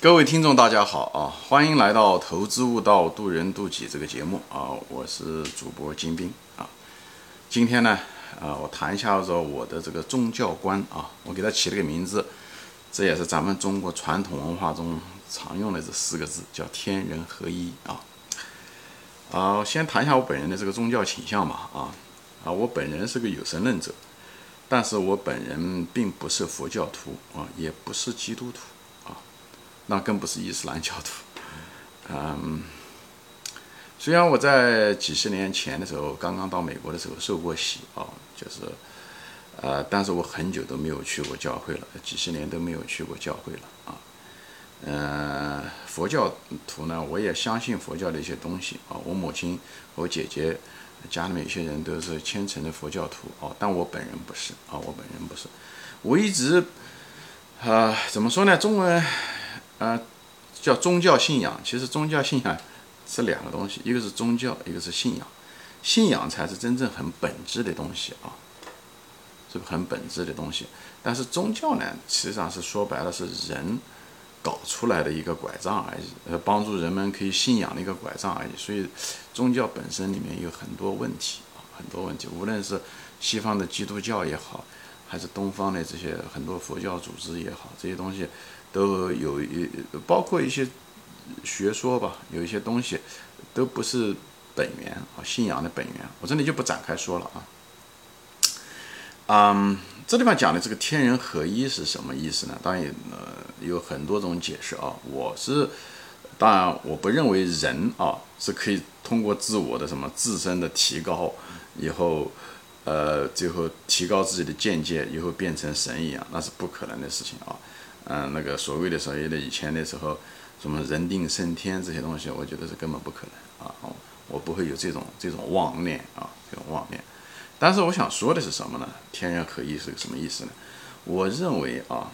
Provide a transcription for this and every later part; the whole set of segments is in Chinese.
各位听众，大家好啊！欢迎来到《投资悟道，渡人渡己》这个节目啊！我是主播金兵啊。今天呢，啊，我谈一下子我的这个宗教观啊。我给它起了个名字，这也是咱们中国传统文化中常用的这四个字，叫天人合一啊。啊，先谈一下我本人的这个宗教倾向吧啊啊，我本人是个有神论者，但是我本人并不是佛教徒啊，也不是基督徒。那更不是伊斯兰教徒，嗯，虽然我在几十年前的时候刚刚到美国的时候受过洗啊，就是，呃，但是我很久都没有去过教会了，几十年都没有去过教会了啊，嗯，佛教徒呢，我也相信佛教的一些东西啊，我母亲、我姐姐家里面有些人都是虔诚的佛教徒啊，但我本人不是啊，我本人不是，我一直，啊，怎么说呢？中文。啊，叫宗教信仰，其实宗教信仰是两个东西，一个是宗教，一个是信仰，信仰才是真正很本质的东西啊，是很本质的东西。但是宗教呢，实际上是说白了是人搞出来的一个拐杖而已，呃，帮助人们可以信仰的一个拐杖而已。所以宗教本身里面有很多问题啊，很多问题，无论是西方的基督教也好，还是东方的这些很多佛教组织也好，这些东西。都有一包括一些学说吧，有一些东西都不是本源啊，信仰的本源，我这里就不展开说了啊。嗯，这地方讲的这个天人合一是什么意思呢？当然呃有很多种解释啊。我是当然我不认为人啊是可以通过自我的什么自身的提高以后，呃最后提高自己的见解以后变成神一样，那是不可能的事情啊。嗯，那个所谓的所谓的以前的时候，什么人定胜天这些东西，我觉得是根本不可能啊！我不会有这种这种妄念啊，这种妄念。但是我想说的是什么呢？天人合一是个什么意思呢？我认为啊，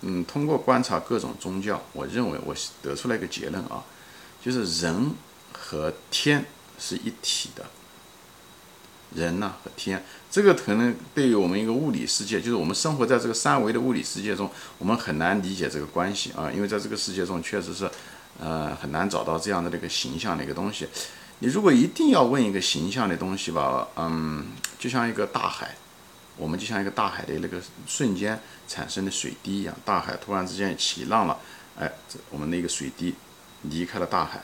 嗯，通过观察各种宗教，我认为我得出来一个结论啊，就是人和天是一体的。人呐和天，这个可能对于我们一个物理世界，就是我们生活在这个三维的物理世界中，我们很难理解这个关系啊，因为在这个世界中确实是，呃，很难找到这样的那个形象的一个东西。你如果一定要问一个形象的东西吧，嗯，就像一个大海，我们就像一个大海的那个瞬间产生的水滴一样，大海突然之间起浪了，哎，这我们那个水滴离开了大海，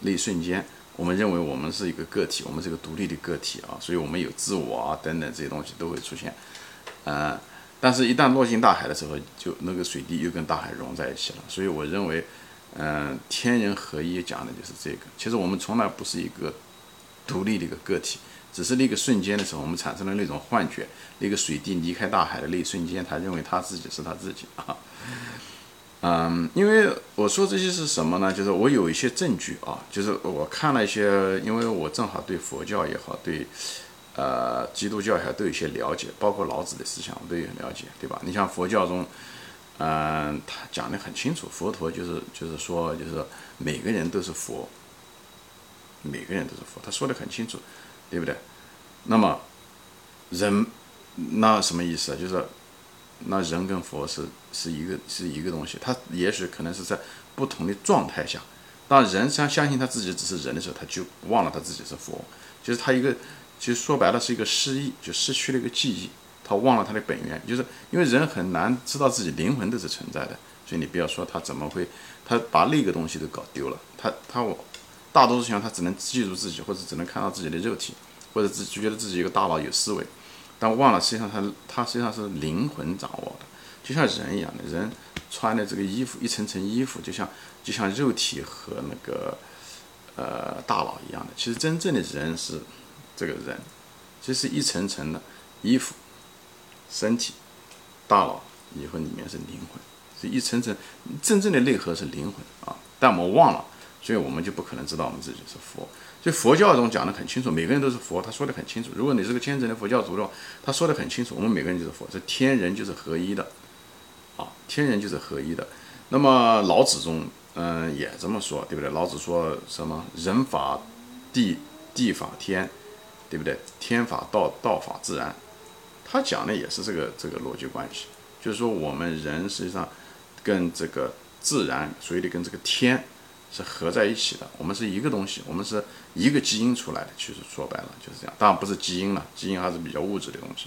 那一瞬间。我们认为我们是一个个体，我们是个独立的个体啊，所以我们有自我啊等等这些东西都会出现，呃，但是，一旦落进大海的时候，就那个水滴又跟大海融在一起了。所以，我认为，嗯，天人合一讲的就是这个。其实我们从来不是一个独立的一个个体，只是那个瞬间的时候，我们产生了那种幻觉，那个水滴离开大海的那一瞬间，他认为他自己是他自己啊。嗯，因为我说这些是什么呢？就是我有一些证据啊，就是我看了一些，因为我正好对佛教也好，对呃基督教也好都有一些了解，包括老子的思想我都有了解，对吧？你像佛教中，嗯，他讲的很清楚，佛陀就是就是说，就是每个人都是佛，每个人都是佛，他说的很清楚，对不对？那么人那什么意思啊？就是。那人跟佛是是一个是一个东西，他也许可能是在不同的状态下，当人相相信他自己只是人的时候，他就忘了他自己是佛，就是他一个，其实说白了是一个失忆，就失去了一个记忆，他忘了他的本源，就是因为人很难知道自己灵魂都是存在的，所以你不要说他怎么会，他把那个东西都搞丢了，他他我大多数情况他只能记住自己，或者只能看到自己的肉体，或者自就觉得自己一个大脑有思维。但忘了，实际上他他实际上是灵魂掌握的，就像人一样的，人穿的这个衣服一层层衣服，就像就像肉体和那个呃大脑一样的。其实真正的人是这个人，其实一层层的衣服、身体、大脑以后里面是灵魂，是一层层真正的内核是灵魂啊。但我们忘了，所以我们就不可能知道我们自己是佛。佛教中讲得很清楚，每个人都是佛，他说得很清楚。如果你是个虔诚的佛教徒的话，他说得很清楚，我们每个人就是佛，这天人就是合一的，啊，天人就是合一的。那么老子中，嗯，也这么说，对不对？老子说什么？人法地，地法天，对不对？天法道，道法自然。他讲的也是这个这个逻辑关系，就是说我们人实际上跟这个自然，所以得跟这个天是合在一起的。我们是一个东西，我们是一个基因出来的。其实说白了就是这样，当然不是基因了，基因还是比较物质的东西。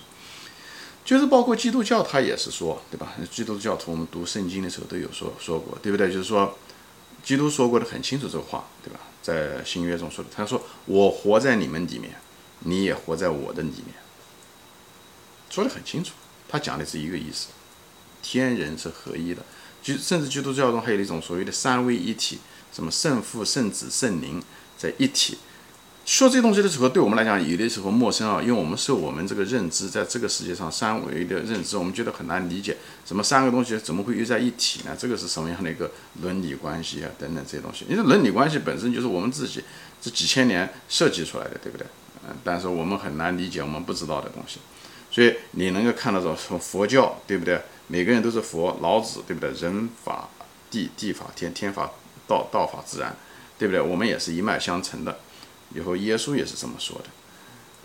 就是包括基督教，他也是说，对吧？基督教徒我们读圣经的时候都有说说过，对不对？就是说，基督说过的很清楚这个话，对吧？在新约中说的，他说：“我活在你们里面，你也活在我的里面。”说的很清楚，他讲的是一个意思，天人是合一的。就甚至基督教中还有一种所谓的三位一体，什么圣父、圣子、圣灵在一体。说这东西的时候，对我们来讲有的时候陌生啊，因为我们受我们这个认知，在这个世界上三维的认知，我们觉得很难理解，什么三个东西怎么会又在一起呢？这个是什么样的一个伦理关系啊？等等这些东西，因为伦理关系本身就是我们自己这几千年设计出来的，对不对？嗯，但是我们很难理解我们不知道的东西，所以你能够看到说什么佛教，对不对？每个人都是佛，老子，对不对？人法地，地法天，天法道，道法自然，对不对？我们也是一脉相承的。以后耶稣也是这么说的，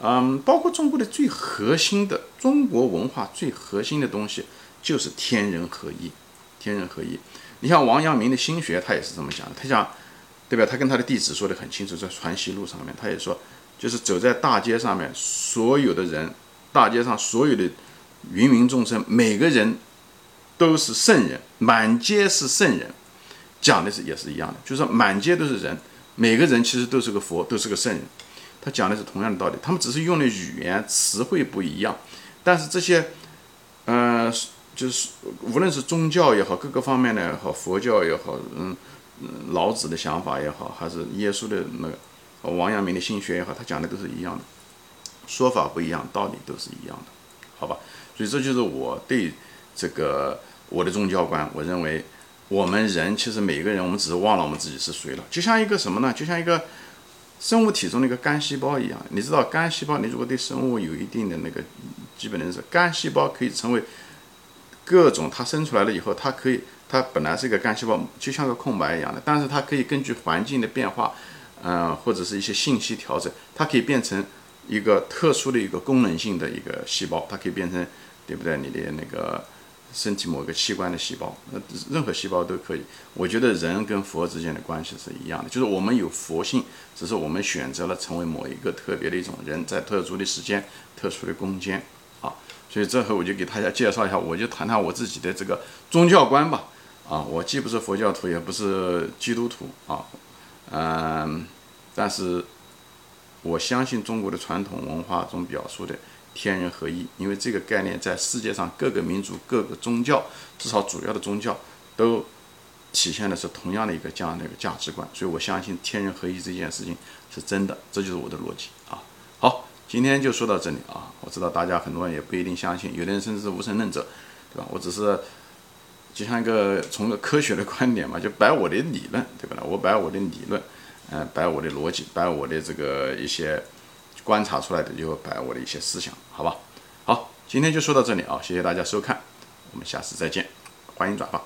嗯，包括中国的最核心的中国文化最核心的东西就是天人合一，天人合一。你像王阳明的心学，他也是这么讲的，他讲，对吧？他跟他的弟子说的很清楚，在传习录上面，他也说，就是走在大街上面，所有的人，大街上所有的芸芸众生，每个人都是圣人，满街是圣人，讲的是也是一样的，就是说满街都是人。每个人其实都是个佛，都是个圣人，他讲的是同样的道理，他们只是用的语言词汇不一样，但是这些，呃，就是无论是宗教也好，各个方面的也好，佛教也好，嗯，老子的想法也好，还是耶稣的那个王阳明的心学也好，他讲的都是一样的，说法不一样，道理都是一样的，好吧？所以这就是我对这个我的宗教观，我认为。我们人其实每一个人，我们只是忘了我们自己是谁了。就像一个什么呢？就像一个生物体中的一个干细胞一样。你知道，干细胞，你如果对生物有一定的那个基本认识，干细胞可以成为各种它生出来了以后，它可以，它本来是一个干细胞，就像个空白一样的，但是它可以根据环境的变化，嗯，或者是一些信息调整，它可以变成一个特殊的一个功能性的一个细胞，它可以变成，对不对？你的那个。身体某个器官的细胞，那任何细胞都可以。我觉得人跟佛之间的关系是一样的，就是我们有佛性，只是我们选择了成为某一个特别的一种人，在特殊的时间、特殊的空间啊。所以这回我就给大家介绍一下，我就谈谈我自己的这个宗教观吧。啊，我既不是佛教徒，也不是基督徒啊，嗯，但是我相信中国的传统文化中表述的。天人合一，因为这个概念在世界上各个民族、各个宗教，至少主要的宗教都体现的是同样的一个这样的一个价值观，所以我相信天人合一这件事情是真的，这就是我的逻辑啊。好，今天就说到这里啊。我知道大家很多人也不一定相信，有的人甚至是无神论者，对吧？我只是就像一个从个科学的观点嘛，就摆我的理论，对吧？我摆我的理论，嗯，摆我的逻辑，摆我的这个一些。观察出来的就摆我的一些思想，好吧？好，今天就说到这里啊，谢谢大家收看，我们下次再见，欢迎转发。